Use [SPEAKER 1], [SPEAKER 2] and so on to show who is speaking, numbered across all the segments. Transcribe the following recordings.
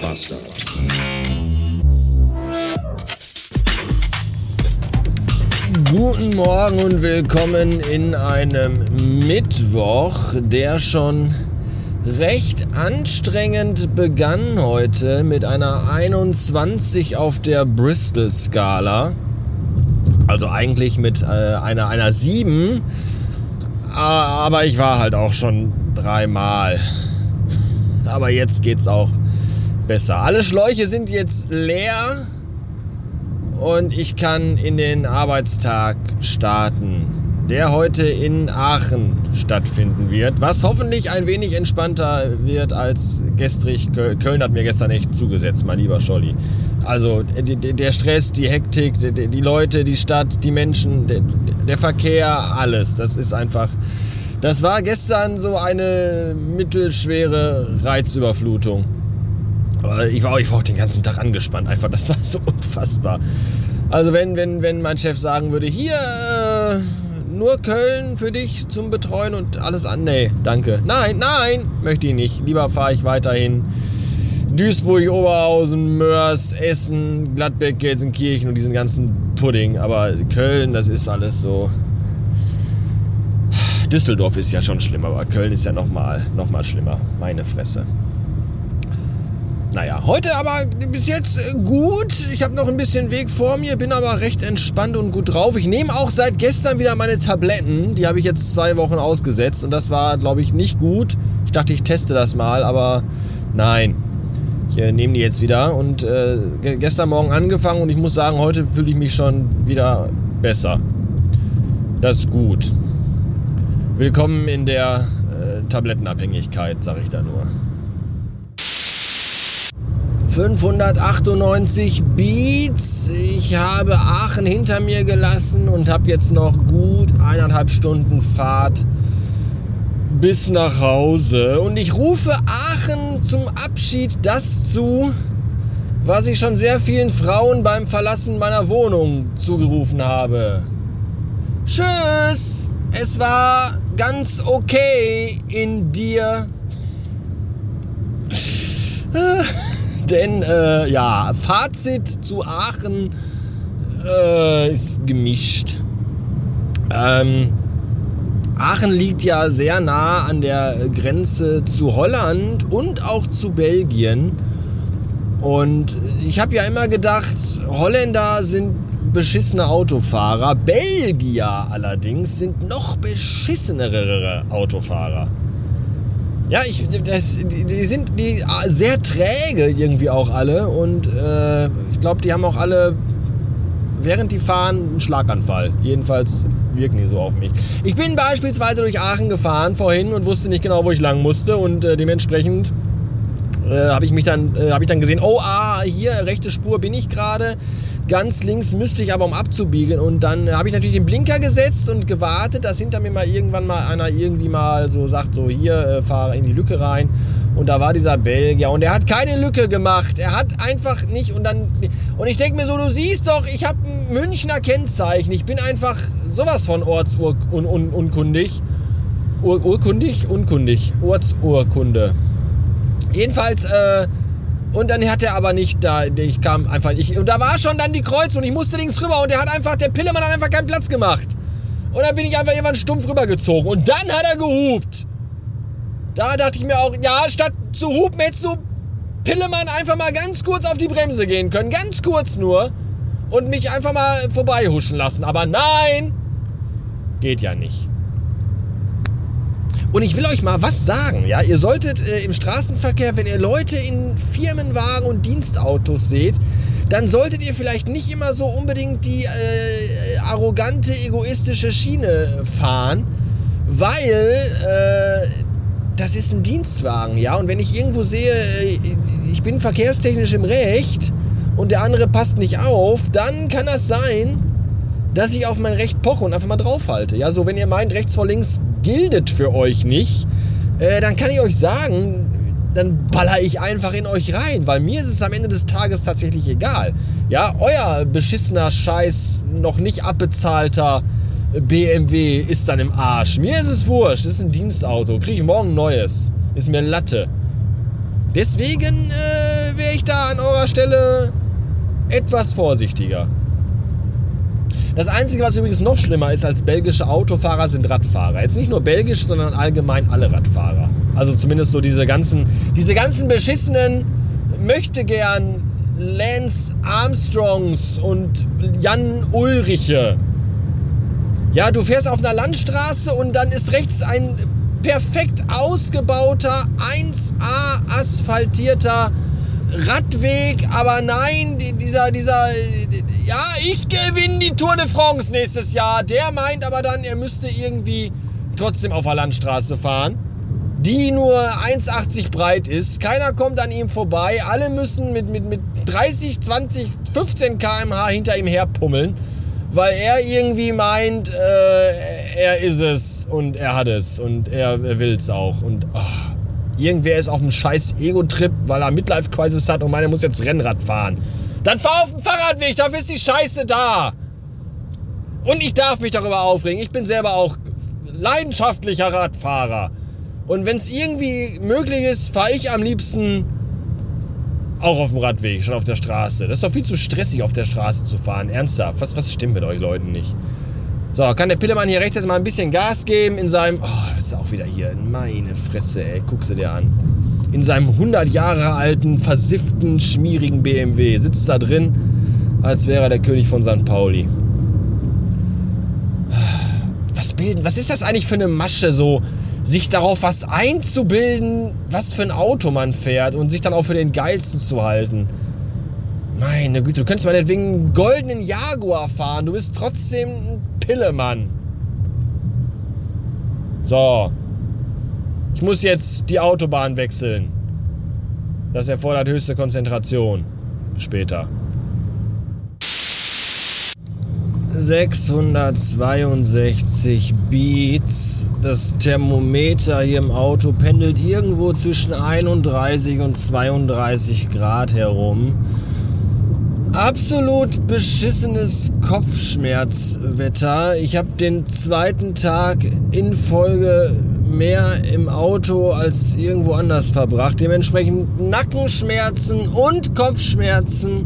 [SPEAKER 1] Bastard. Guten Morgen und willkommen in einem Mittwoch, der schon recht anstrengend begann heute mit einer 21 auf der Bristol-Skala. Also eigentlich mit äh, einer, einer 7. Aber ich war halt auch schon dreimal. Aber jetzt geht's auch besser. Alle Schläuche sind jetzt leer und ich kann in den Arbeitstag starten, der heute in Aachen stattfinden wird, was hoffentlich ein wenig entspannter wird als gestrig. Köln hat mir gestern echt zugesetzt, mein lieber Scholli. Also der Stress, die Hektik, die Leute, die Stadt, die Menschen, der Verkehr, alles. Das ist einfach. Das war gestern so eine mittelschwere Reizüberflutung. Ich war, ich war auch den ganzen Tag angespannt, einfach. Das war so unfassbar. Also wenn, wenn, wenn mein Chef sagen würde, hier äh, nur Köln für dich zum Betreuen und alles an. Nee, danke. Nein, nein, möchte ich nicht. Lieber fahre ich weiterhin Duisburg, Oberhausen, Mörs, Essen, Gladbeck, Gelsenkirchen und diesen ganzen Pudding. Aber Köln, das ist alles so. Düsseldorf ist ja schon schlimmer, aber Köln ist ja nochmal noch mal schlimmer. Meine Fresse. Naja, heute aber bis jetzt äh, gut. Ich habe noch ein bisschen Weg vor mir, bin aber recht entspannt und gut drauf. Ich nehme auch seit gestern wieder meine Tabletten. Die habe ich jetzt zwei Wochen ausgesetzt und das war, glaube ich, nicht gut. Ich dachte, ich teste das mal, aber nein. Ich äh, nehme die jetzt wieder und äh, gestern Morgen angefangen und ich muss sagen, heute fühle ich mich schon wieder besser. Das ist gut. Willkommen in der äh, Tablettenabhängigkeit, sage ich da nur. 598 Beats. Ich habe Aachen hinter mir gelassen und habe jetzt noch gut eineinhalb Stunden Fahrt bis nach Hause. Und ich rufe Aachen zum Abschied das zu, was ich schon sehr vielen Frauen beim Verlassen meiner Wohnung zugerufen habe. Tschüss! Es war ganz okay in dir. Denn äh, ja, Fazit zu Aachen äh, ist gemischt. Ähm, Aachen liegt ja sehr nah an der Grenze zu Holland und auch zu Belgien. Und ich habe ja immer gedacht, Holländer sind beschissene Autofahrer. Belgier allerdings sind noch beschissenere Autofahrer. Ja, ich, das, die, die, sind die sehr träge irgendwie auch alle und äh, ich glaube, die haben auch alle, während die fahren, einen Schlaganfall. Jedenfalls wirken die so auf mich. Ich bin beispielsweise durch Aachen gefahren vorhin und wusste nicht genau, wo ich lang musste und äh, dementsprechend äh, habe ich mich dann, äh, ich dann gesehen, oh, ah, hier rechte Spur bin ich gerade Ganz links müsste ich aber um abzubiegen und dann habe ich natürlich den Blinker gesetzt und gewartet, dass hinter mir mal irgendwann mal einer irgendwie mal so sagt, so hier, äh, fahre in die Lücke rein. Und da war dieser Belgier und er hat keine Lücke gemacht. Er hat einfach nicht und dann und ich denke mir so, du siehst doch, ich habe ein Münchner Kennzeichen. Ich bin einfach sowas von ortsunkundig. Ur, urkundig? Unkundig. Ortsurkunde. Jedenfalls äh, und dann hat er aber nicht da, ich kam einfach nicht. Und da war schon dann die Kreuzung und ich musste links rüber und der hat einfach, der Pillemann hat einfach keinen Platz gemacht. Und dann bin ich einfach irgendwann stumpf rübergezogen. Und dann hat er gehupt. Da dachte ich mir auch, ja, statt zu hupen hättest du Pillemann einfach mal ganz kurz auf die Bremse gehen können. Ganz kurz nur. Und mich einfach mal vorbeihuschen lassen. Aber nein! Geht ja nicht. Und ich will euch mal was sagen, ja. Ihr solltet äh, im Straßenverkehr, wenn ihr Leute in Firmenwagen und Dienstautos seht, dann solltet ihr vielleicht nicht immer so unbedingt die äh, arrogante, egoistische Schiene fahren, weil äh, das ist ein Dienstwagen, ja. Und wenn ich irgendwo sehe, äh, ich bin verkehrstechnisch im Recht und der andere passt nicht auf, dann kann das sein, dass ich auf mein Recht poche und einfach mal draufhalte. Ja, so wenn ihr meint, rechts vor links gildet für euch nicht, äh, dann kann ich euch sagen, dann baller ich einfach in euch rein, weil mir ist es am Ende des Tages tatsächlich egal. Ja, euer beschissener Scheiß, noch nicht abbezahlter BMW ist dann im Arsch. Mir ist es wurscht, das ist ein Dienstauto, kriege ich morgen ein neues. Ist mir Latte. Deswegen, äh, wäre ich da an eurer Stelle etwas vorsichtiger. Das Einzige, was übrigens noch schlimmer ist als belgische Autofahrer, sind Radfahrer. Jetzt nicht nur belgisch, sondern allgemein alle Radfahrer. Also zumindest so diese ganzen, diese ganzen beschissenen, möchte gern Lance Armstrongs und Jan Ulriche. Ja, du fährst auf einer Landstraße und dann ist rechts ein perfekt ausgebauter, 1A asphaltierter Radweg, aber nein, dieser, dieser, ja, ich gewinne die Tour de France nächstes Jahr. Der meint aber dann, er müsste irgendwie trotzdem auf der Landstraße fahren, die nur 1,80 breit ist. Keiner kommt an ihm vorbei. Alle müssen mit, mit, mit 30, 20, 15 km/h hinter ihm herpummeln, weil er irgendwie meint, äh, er ist es und er hat es und er, er will es auch. Und oh, irgendwer ist auf einem scheiß Ego-Trip, weil er Midlife-Crisis hat und meiner muss jetzt Rennrad fahren. Dann fahr auf den Fahrradweg, dafür ist die Scheiße da. Und ich darf mich darüber aufregen. Ich bin selber auch leidenschaftlicher Radfahrer. Und wenn es irgendwie möglich ist, fahre ich am liebsten auch auf dem Radweg, schon auf der Straße. Das ist doch viel zu stressig, auf der Straße zu fahren. Ernsthaft, was, was stimmt mit euch Leuten nicht? So, kann der Pillemann hier rechts jetzt mal ein bisschen Gas geben in seinem... Oh, ist auch wieder hier. Meine Fresse, ey. Guck sie dir an in seinem 100 Jahre alten, versifften, schmierigen BMW. Sitzt da drin, als wäre er der König von St. Pauli. Was bilden? Was ist das eigentlich für eine Masche, so sich darauf was einzubilden, was für ein Auto man fährt und sich dann auch für den geilsten zu halten? Meine Güte, du könntest meinetwegen einen goldenen Jaguar fahren. Du bist trotzdem ein Pillemann. So, ich muss jetzt die Autobahn wechseln. Das erfordert höchste Konzentration. Später. 662 Beats. Das Thermometer hier im Auto pendelt irgendwo zwischen 31 und 32 Grad herum. Absolut beschissenes Kopfschmerzwetter. Ich habe den zweiten Tag in Folge mehr im Auto als irgendwo anders verbracht. Dementsprechend Nackenschmerzen und Kopfschmerzen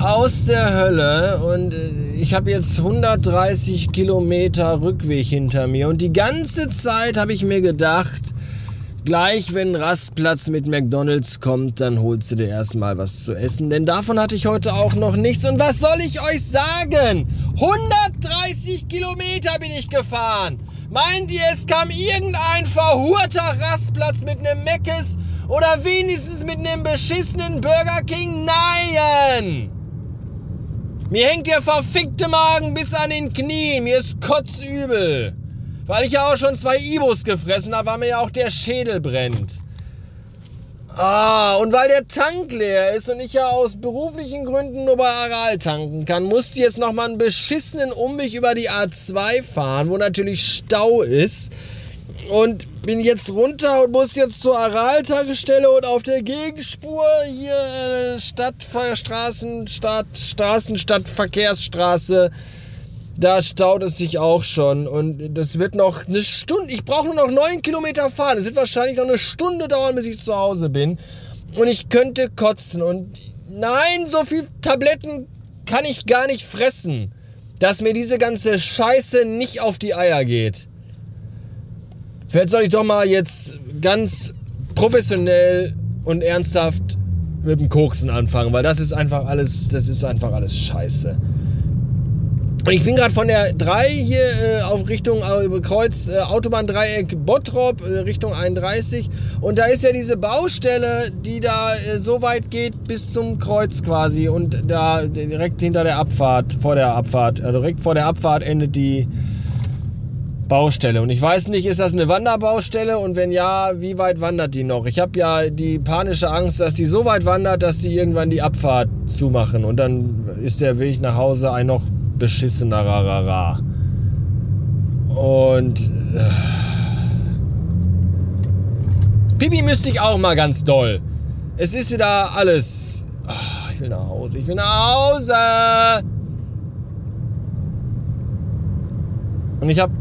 [SPEAKER 1] aus der Hölle. Und äh, ich habe jetzt 130 Kilometer Rückweg hinter mir. Und die ganze Zeit habe ich mir gedacht, gleich wenn Rastplatz mit McDonald's kommt, dann holst du dir erstmal was zu essen. Denn davon hatte ich heute auch noch nichts. Und was soll ich euch sagen? 130 Kilometer bin ich gefahren. Meint ihr, es kam irgendein verhurter Rastplatz mit einem Meckes oder wenigstens mit einem beschissenen Burger King? Nein! Mir hängt der verfickte Magen bis an den Knien. Mir ist kotzübel. Weil ich ja auch schon zwei Ibos gefressen habe, weil mir ja auch der Schädel brennt. Ah, und weil der Tank leer ist und ich ja aus beruflichen Gründen nur bei Aral tanken kann, musste ich jetzt nochmal einen beschissenen Umweg über die A2 fahren, wo natürlich Stau ist. Und bin jetzt runter und muss jetzt zur Aral-Tankstelle und auf der Gegenspur hier äh, Stadtstraßen, Stadt, Straßen, Stadtverkehrsstraße da staut es sich auch schon. Und das wird noch eine Stunde. Ich brauche nur noch neun Kilometer fahren. Es wird wahrscheinlich noch eine Stunde dauern, bis ich zu Hause bin. Und ich könnte kotzen. Und nein, so viel Tabletten kann ich gar nicht fressen. Dass mir diese ganze Scheiße nicht auf die Eier geht. Vielleicht soll ich doch mal jetzt ganz professionell und ernsthaft mit dem Koksen anfangen, weil das ist einfach alles, das ist einfach alles Scheiße. Ich bin gerade von der 3 hier äh, auf Richtung äh, Kreuz äh, Autobahndreieck Bottrop äh, Richtung 31 und da ist ja diese Baustelle, die da äh, so weit geht bis zum Kreuz quasi und da direkt hinter der Abfahrt, vor der Abfahrt, also direkt vor der Abfahrt endet die Baustelle. Und ich weiß nicht, ist das eine Wanderbaustelle und wenn ja, wie weit wandert die noch? Ich habe ja die panische Angst, dass die so weit wandert, dass die irgendwann die Abfahrt zumachen und dann ist der Weg nach Hause ein noch beschissener Rarara. Und. Äh, Pipi müsste ich auch mal ganz doll. Es ist wieder alles. Ach, ich will nach Hause. Ich will nach Hause. Und ich habe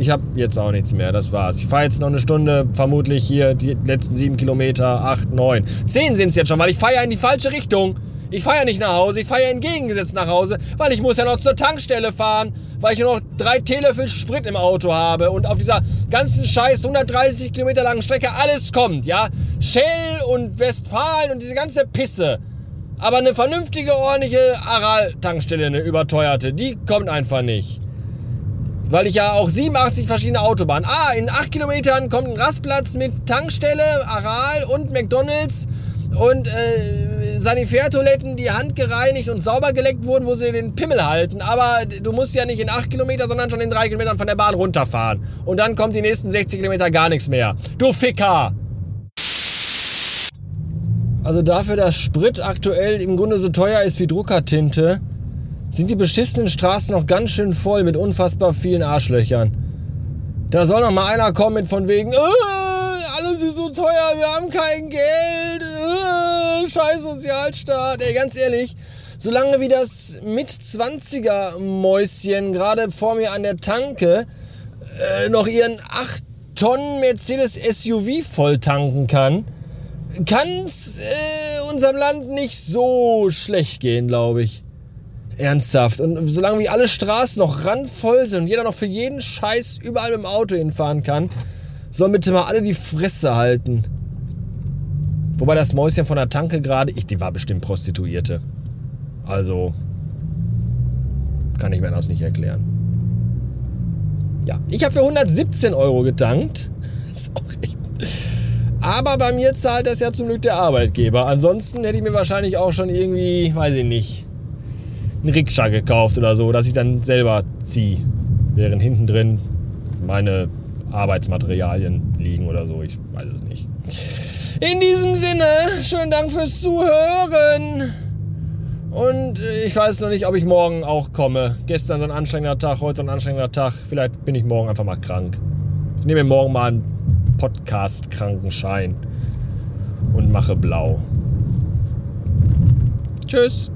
[SPEAKER 1] ich habe jetzt auch nichts mehr. Das war's. Ich fahre jetzt noch eine Stunde, vermutlich hier die letzten sieben Kilometer, acht, neun. Zehn sind es jetzt schon, weil ich fahre ja in die falsche Richtung. Ich fahre ja nicht nach Hause, ich fahre ja entgegengesetzt nach Hause, weil ich muss ja noch zur Tankstelle fahren, weil ich nur noch drei Teelöffel Sprit im Auto habe und auf dieser ganzen scheiß 130 Kilometer langen Strecke alles kommt, ja. Shell und Westfalen und diese ganze Pisse. Aber eine vernünftige, ordentliche Aral-Tankstelle, eine überteuerte, die kommt einfach nicht. Weil ich ja auch 87 verschiedene Autobahnen. Ah, in 8 Kilometern kommt ein Rastplatz mit Tankstelle, Aral und McDonalds und äh, Sanitärtoiletten, die handgereinigt und sauber geleckt wurden, wo sie den Pimmel halten. Aber du musst ja nicht in 8 Kilometer, sondern schon in 3 Kilometern von der Bahn runterfahren. Und dann kommt die nächsten 60 Kilometer gar nichts mehr. Du Ficker! Also dafür, dass Sprit aktuell im Grunde so teuer ist wie Druckertinte, sind die beschissenen Straßen noch ganz schön voll mit unfassbar vielen Arschlöchern. Da soll noch mal einer kommen mit von wegen, äh, alles ist so teuer, wir haben kein Geld, scheiß Sozialstaat. Ey, ganz ehrlich, solange wie das mit 20er Mäuschen gerade vor mir an der Tanke äh, noch ihren 8 Tonnen Mercedes SUV voll tanken kann, kann es äh, unserem Land nicht so schlecht gehen, glaube ich. Ernsthaft. Und solange wie alle Straßen noch randvoll sind und jeder noch für jeden Scheiß überall mit dem Auto hinfahren kann, sollen bitte mal alle die Fresse halten. Wobei das Mäuschen von der Tanke gerade, ich, die war bestimmt Prostituierte. Also, kann ich mir das nicht erklären. Ja, ich habe für 117 Euro getankt. ist auch echt. Aber bei mir zahlt das ja zum Glück der Arbeitgeber. Ansonsten hätte ich mir wahrscheinlich auch schon irgendwie, weiß ich nicht, einen Rikscha gekauft oder so, dass ich dann selber ziehe. Während hinten drin meine Arbeitsmaterialien liegen oder so. Ich weiß es nicht. In diesem Sinne, schönen Dank fürs Zuhören. Und ich weiß noch nicht, ob ich morgen auch komme. Gestern so ein anstrengender Tag, heute so ein anstrengender Tag. Vielleicht bin ich morgen einfach mal krank. Ich nehme mir morgen mal einen Podcast-Krankenschein und mache blau. Tschüss.